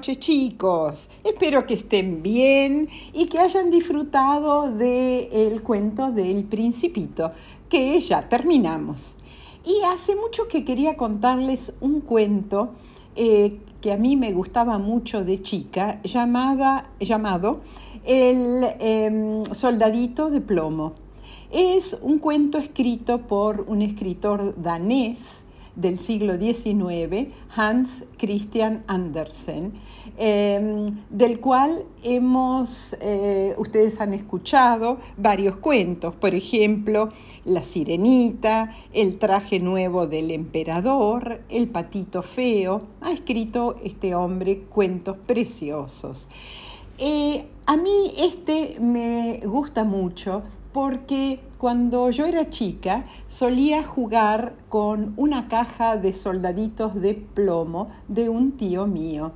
Chicos, espero que estén bien y que hayan disfrutado del cuento del principito, que ya terminamos. Y hace mucho que quería contarles un cuento eh, que a mí me gustaba mucho de chica, llamada, llamado El em, Soldadito de Plomo. Es un cuento escrito por un escritor danés, del siglo XIX, Hans Christian Andersen, em, del cual hemos, eh, ustedes han escuchado varios cuentos, por ejemplo, La Sirenita, El traje nuevo del emperador, El patito feo, ha escrito este hombre cuentos preciosos. Eh, a mí este me gusta mucho porque cuando yo era chica solía jugar con una caja de soldaditos de plomo de un tío mío.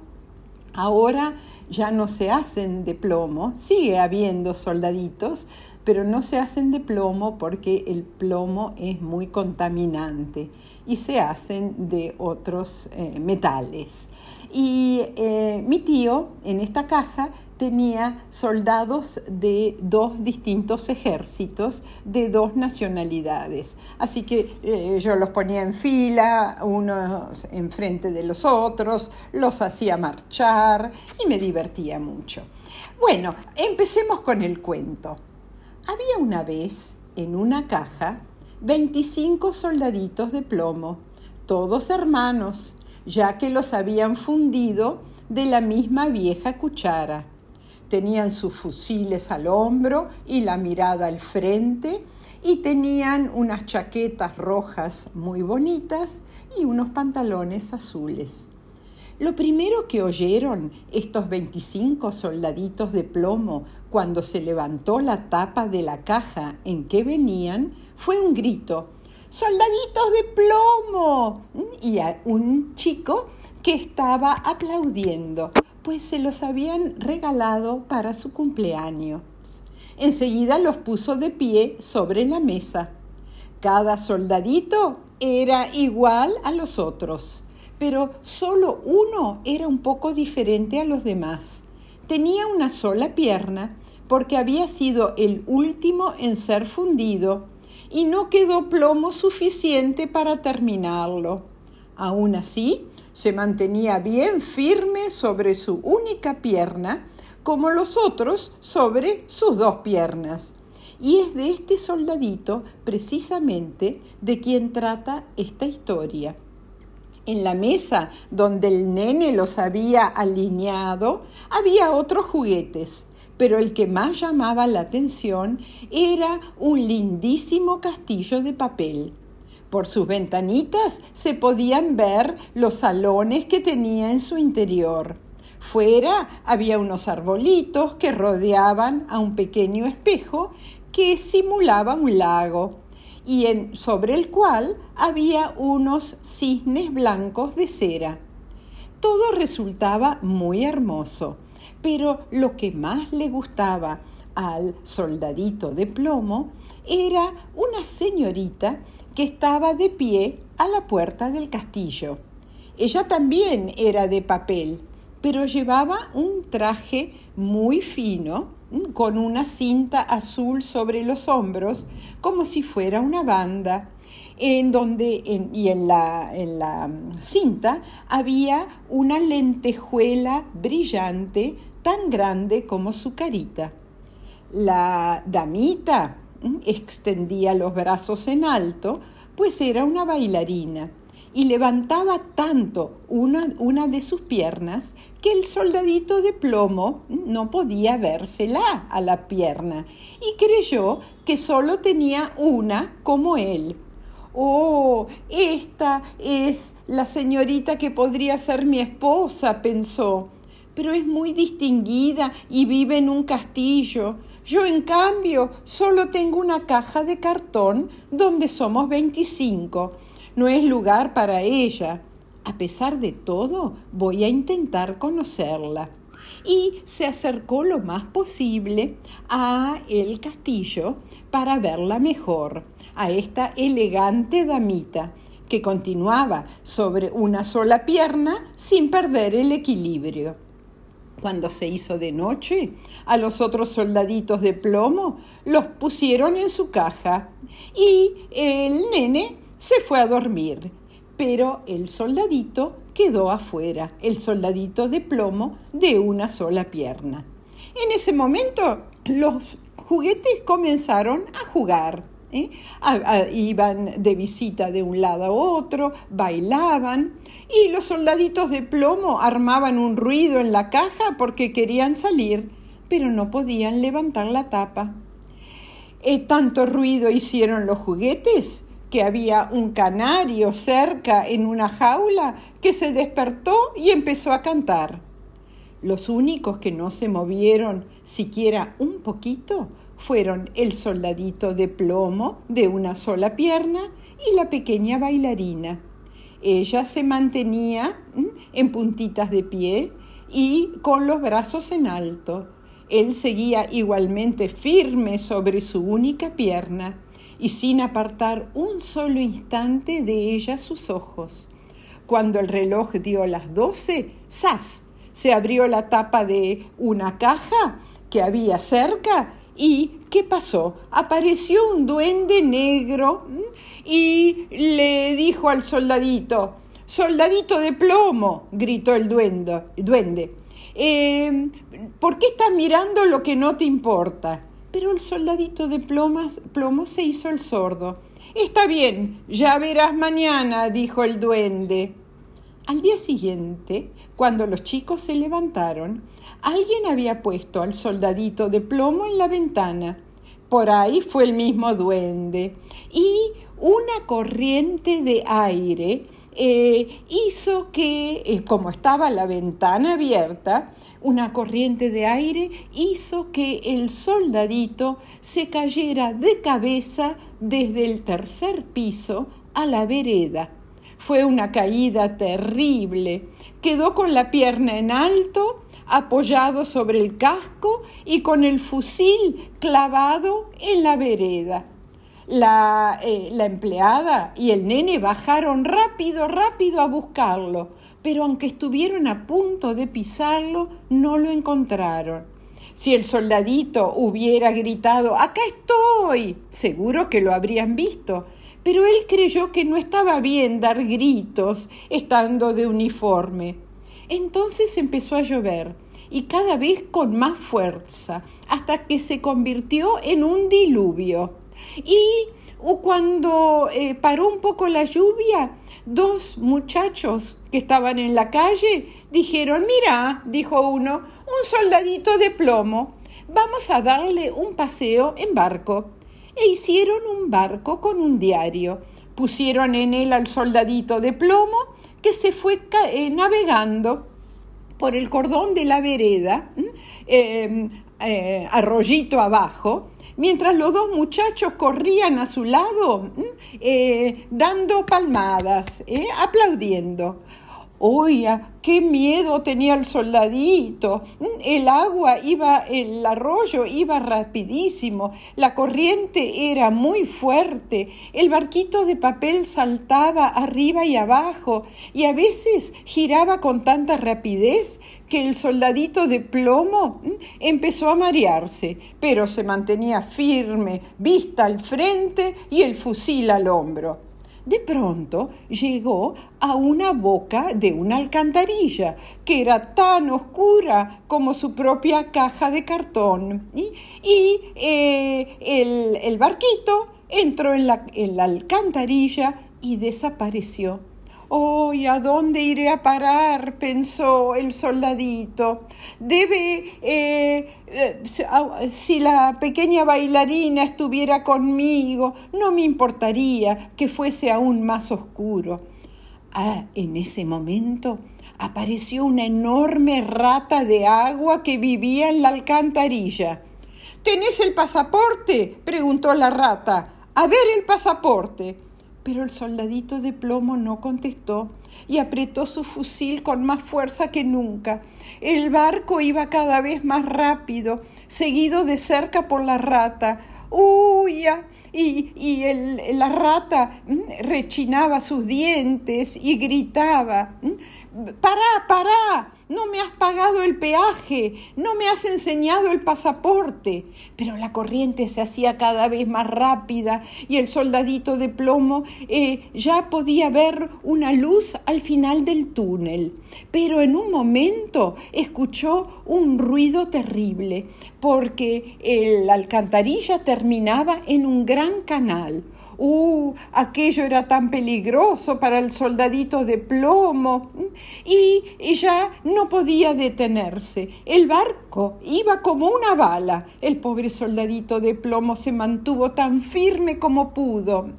Ahora ya no se hacen de plomo, sigue habiendo soldaditos, pero no se hacen de plomo porque el plomo es muy contaminante y se hacen de otros eh, metales. Y eh, mi tío en esta caja tenía soldados de dos distintos ejércitos, de dos nacionalidades. Así que eh, yo los ponía en fila, unos enfrente de los otros, los hacía marchar y me divertía mucho. Bueno, empecemos con el cuento. Había una vez en una caja 25 soldaditos de plomo, todos hermanos, ya que los habían fundido de la misma vieja cuchara. Tenían sus fusiles al hombro y la mirada al frente y tenían unas chaquetas rojas muy bonitas y unos pantalones azules. Lo primero que oyeron estos 25 soldaditos de plomo cuando se levantó la tapa de la caja en que venían fue un grito, ¡Soldaditos de plomo! Y a un chico que estaba aplaudiendo pues se los habían regalado para su cumpleaños. Enseguida los puso de pie sobre la mesa. Cada soldadito era igual a los otros, pero solo uno era un poco diferente a los demás. Tenía una sola pierna porque había sido el último en ser fundido y no quedó plomo suficiente para terminarlo. Aún así, se mantenía bien firme sobre su única pierna, como los otros sobre sus dos piernas. Y es de este soldadito precisamente de quien trata esta historia. En la mesa donde el nene los había alineado había otros juguetes, pero el que más llamaba la atención era un lindísimo castillo de papel por sus ventanitas se podían ver los salones que tenía en su interior. Fuera había unos arbolitos que rodeaban a un pequeño espejo que simulaba un lago y en, sobre el cual había unos cisnes blancos de cera. Todo resultaba muy hermoso, pero lo que más le gustaba al soldadito de plomo era una señorita que estaba de pie a la puerta del castillo. Ella también era de papel, pero llevaba un traje muy fino, con una cinta azul sobre los hombros, como si fuera una banda, en donde y en la, en la cinta había una lentejuela brillante tan grande como su carita. La damita extendía los brazos en alto, pues era una bailarina, y levantaba tanto una, una, de sus piernas que el soldadito de plomo no podía vérsela a la pierna y creyó que solo tenía una como él. Oh, esta es la señorita que podría ser mi esposa, pensó, pero es muy distinguida y vive en un castillo. Yo, en cambio, solo tengo una caja de cartón donde somos 25. No es lugar para ella. A pesar de todo, voy a intentar conocerla. Y se acercó lo más posible a el castillo para verla mejor, a esta elegante damita, que continuaba sobre una sola pierna sin perder el equilibrio. Cuando se hizo de noche, a los otros soldaditos de plomo los pusieron en su caja y el nene se fue a dormir, pero el soldadito quedó afuera, el soldadito de plomo de una sola pierna. En ese momento los juguetes comenzaron a jugar. ¿Eh? iban de visita de un lado a otro, bailaban y los soldaditos de plomo armaban un ruido en la caja porque querían salir, pero no podían levantar la tapa. Eh, tanto ruido hicieron los juguetes que había un canario cerca en una jaula que se despertó y empezó a cantar. Los únicos que no se movieron siquiera un poquito fueron el soldadito de plomo de una sola pierna y la pequeña bailarina. Ella se mantenía en puntitas de pie y con los brazos en alto. Él seguía igualmente firme sobre su única pierna y sin apartar un solo instante de ella sus ojos. Cuando el reloj dio las doce, ¡zas! se abrió la tapa de una caja que había cerca y ¿qué pasó? Apareció un duende negro y le dijo al soldadito, soldadito de plomo, gritó el duende, duende, eh, ¿por qué estás mirando lo que no te importa? Pero el soldadito de plomo se hizo el sordo. Está bien, ya verás mañana, dijo el duende. Al día siguiente, cuando los chicos se levantaron, alguien había puesto al soldadito de plomo en la ventana. Por ahí fue el mismo duende. Y una corriente de aire eh, hizo que, eh, como estaba la ventana abierta, una corriente de aire hizo que el soldadito se cayera de cabeza desde el tercer piso a la vereda. Fue una caída terrible. Quedó con la pierna en alto, apoyado sobre el casco y con el fusil clavado en la vereda. La, eh, la, empleada y el nene bajaron rápido, rápido a buscarlo, pero aunque estuvieron a punto de pisarlo, no lo encontraron. Si el soldadito hubiera gritado, acá estoy, seguro que lo habrían visto, pero él creyó que no estaba bien dar gritos estando de uniforme. Entonces empezó a llover y cada vez con más fuerza, hasta que se convirtió en un diluvio. Y cuando eh, paró un poco la lluvia, dos muchachos que estaban en la calle dijeron, mira, dijo uno, un soldadito de plomo, vamos a darle un paseo en barco e hicieron un barco con un diario. Pusieron en él al soldadito de plomo que se fue eh, navegando por el cordón de la vereda, em, eh, arroyito abajo, mientras los dos muchachos corrían a su lado eh, dando palmadas, aplaudiendo. Oiga, qué miedo tenía el soldadito. El agua iba, el arroyo iba rapidísimo, la corriente era muy fuerte, el barquito de papel saltaba arriba y abajo y a veces giraba con tanta rapidez que el soldadito de plomo empezó a marearse, pero se mantenía firme, vista al frente y el fusil al hombro de pronto llegó a una boca de una alcantarilla que era tan oscura como su propia caja de cartón. Y, eh, el, barquito entró en la, en la alcantarilla y desapareció. ¡Oh, a dónde iré a parar? pensó el soldadito. Debe, eh, eh, si la pequeña bailarina estuviera conmigo, no me importaría que fuese aún más oscuro. Ah, en ese momento apareció una enorme rata de agua que vivía en la alcantarilla. ¿Tenés el pasaporte? preguntó la rata. A ver el pasaporte. Pero el soldadito de plomo no contestó y apretó su fusil con más fuerza que nunca. El barco iba cada vez más rápido, seguido de cerca por la rata. huya, y, y el, la rata rechinaba sus dientes y gritaba, pará, pará, no me has pagado el peaje, no me has enseñado el pasaporte. Pero la corriente se hacía cada vez más rápida y el soldadito de plomo eh, ya podía ver una luz al final del túnel. Pero en un momento escuchó un ruido terrible porque la alcantarilla terminaba en un gran canal. ¡Uh! Aquello era tan peligroso para el soldadito de plomo. Y ella no podía detenerse. El barco iba como una bala. El pobre soldadito de plomo se mantuvo tan firme como pudo.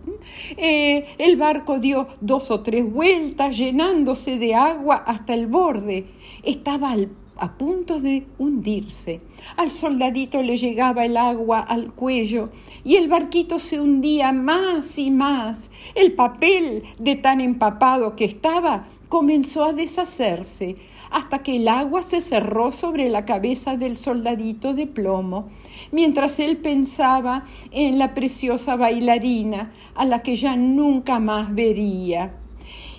Eh, el barco dio dos o tres vueltas llenándose de agua hasta el borde. Estaba al a punto de hundirse. Al soldadito le llegaba el agua al cuello y el barquito se hundía más y más. El papel, de tan empapado que estaba, comenzó a deshacerse hasta que el agua se cerró sobre la cabeza del soldadito de plomo, mientras él pensaba en la preciosa bailarina a la que ya nunca más vería.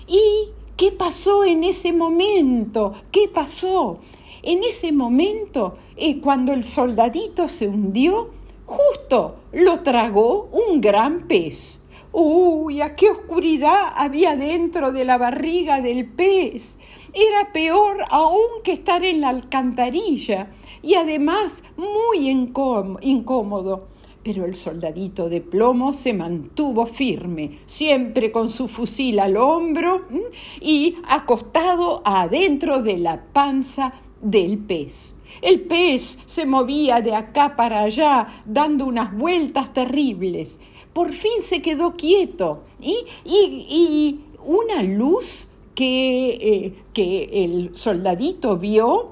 ¿Y qué pasó en ese momento? ¿Qué pasó? En ese momento, eh, cuando el soldadito se hundió, justo lo tragó un gran pez. ¡Uy, a qué oscuridad había dentro de la barriga del pez! Era peor aún que estar en la alcantarilla y además muy incómodo. Pero el soldadito de plomo se mantuvo firme, siempre con su fusil al hombro y acostado adentro de la panza del pez. El pez se movía de acá para allá, dando unas vueltas terribles. Por fin se quedó quieto y, y, una luz que, eh, que, el soldadito vio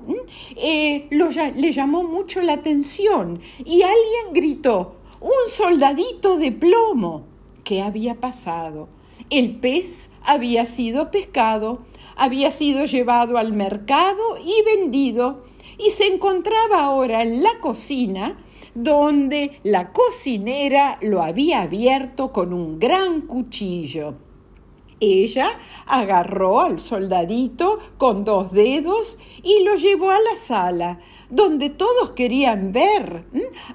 eh, le llamó mucho la atención y alguien gritó, un soldadito de plomo. ¿Qué había pasado? El pez había sido pescado había sido llevado al mercado y vendido y se encontraba ahora en la cocina donde la cocinera lo había abierto con un gran cuchillo. Ella agarró al soldadito con dos dedos y lo llevó a la sala, donde todos querían ver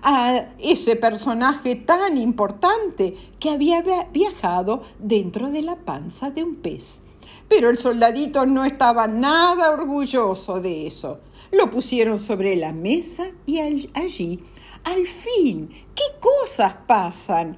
a ese personaje tan importante que había viajado dentro de la panza de un pez. Pero el soldadito no estaba nada orgulloso de eso. Lo pusieron sobre la mesa y allí, al fin, ¿qué cosas pasan?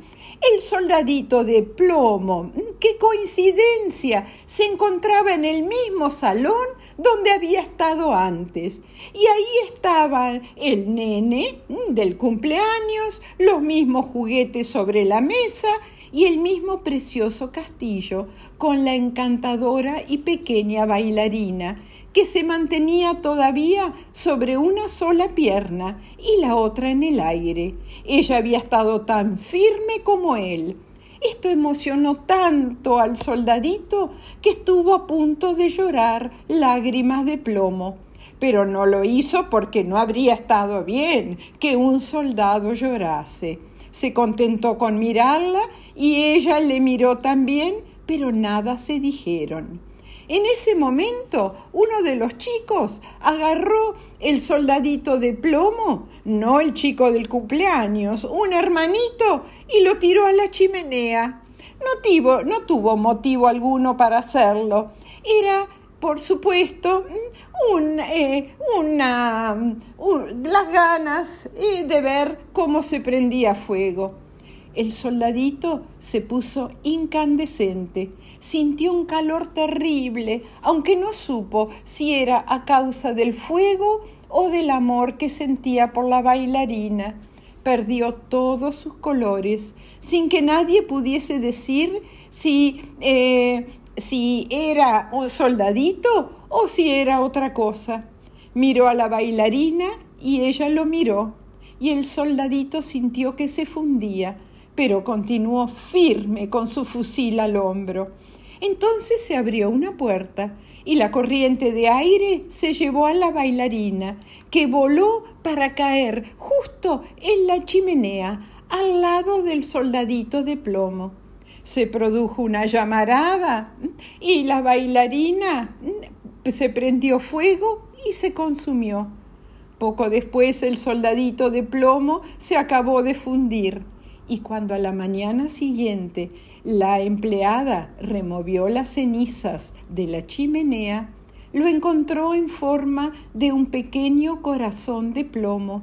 El soldadito de plomo, qué coincidencia, se encontraba en el mismo salón donde había estado antes. Y ahí estaban el nene del cumpleaños, los mismos juguetes sobre la mesa y el mismo precioso castillo con la encantadora y pequeña bailarina que se mantenía todavía sobre una sola pierna y la otra en el aire. Ella había estado tan firme como él. Esto emocionó tanto al soldadito que estuvo a punto de llorar lágrimas de plomo. Pero no lo hizo porque no habría estado bien que un soldado llorase. Se contentó con mirarla y ella le miró también, pero nada se dijeron. En ese momento, uno de los chicos agarró el soldadito de plomo, no el chico del cumpleaños, un hermanito, y lo tiró a la chimenea. No, no tuvo motivo alguno para hacerlo. Era, por supuesto, un, eh, una, las ganas eh, de ver cómo se prendía fuego. El soldadito se puso incandescente, sintió un calor terrible, aunque no supo si era a causa del fuego o del amor que sentía por la bailarina. Perdió todos sus colores, sin que nadie pudiese decir si, eh, si era un soldadito o si era otra cosa. Miró a la bailarina y ella lo miró, y el soldadito sintió que se fundía pero continuó firme con su fusil al hombro. Entonces se abrió una puerta y la corriente de aire se llevó a la bailarina, que voló para caer justo en la chimenea, al lado del soldadito de plomo. Se produjo una llamarada y la bailarina se prendió fuego y se consumió. Poco después el soldadito de plomo se acabó de fundir y cuando a la mañana siguiente la empleada removió las cenizas de la chimenea, lo encontró en forma de un pequeño corazón de plomo,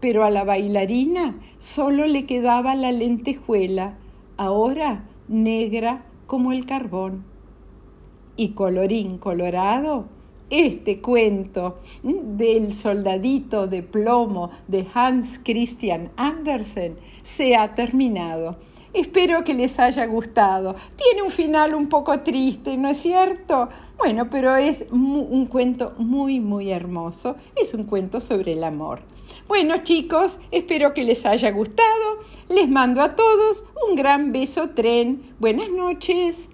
pero a la bailarina solo le quedaba la lentejuela, ahora negra como el carbón. Y colorín colorado, este cuento del soldadito de plomo de Hans Christian Andersen se ha terminado. Espero que les haya gustado. Tiene un final un poco triste, ¿no es cierto? Bueno, pero es un cuento muy, muy hermoso. Es un cuento sobre el amor. Bueno chicos, espero que les haya gustado. Les mando a todos un gran beso tren. Buenas noches.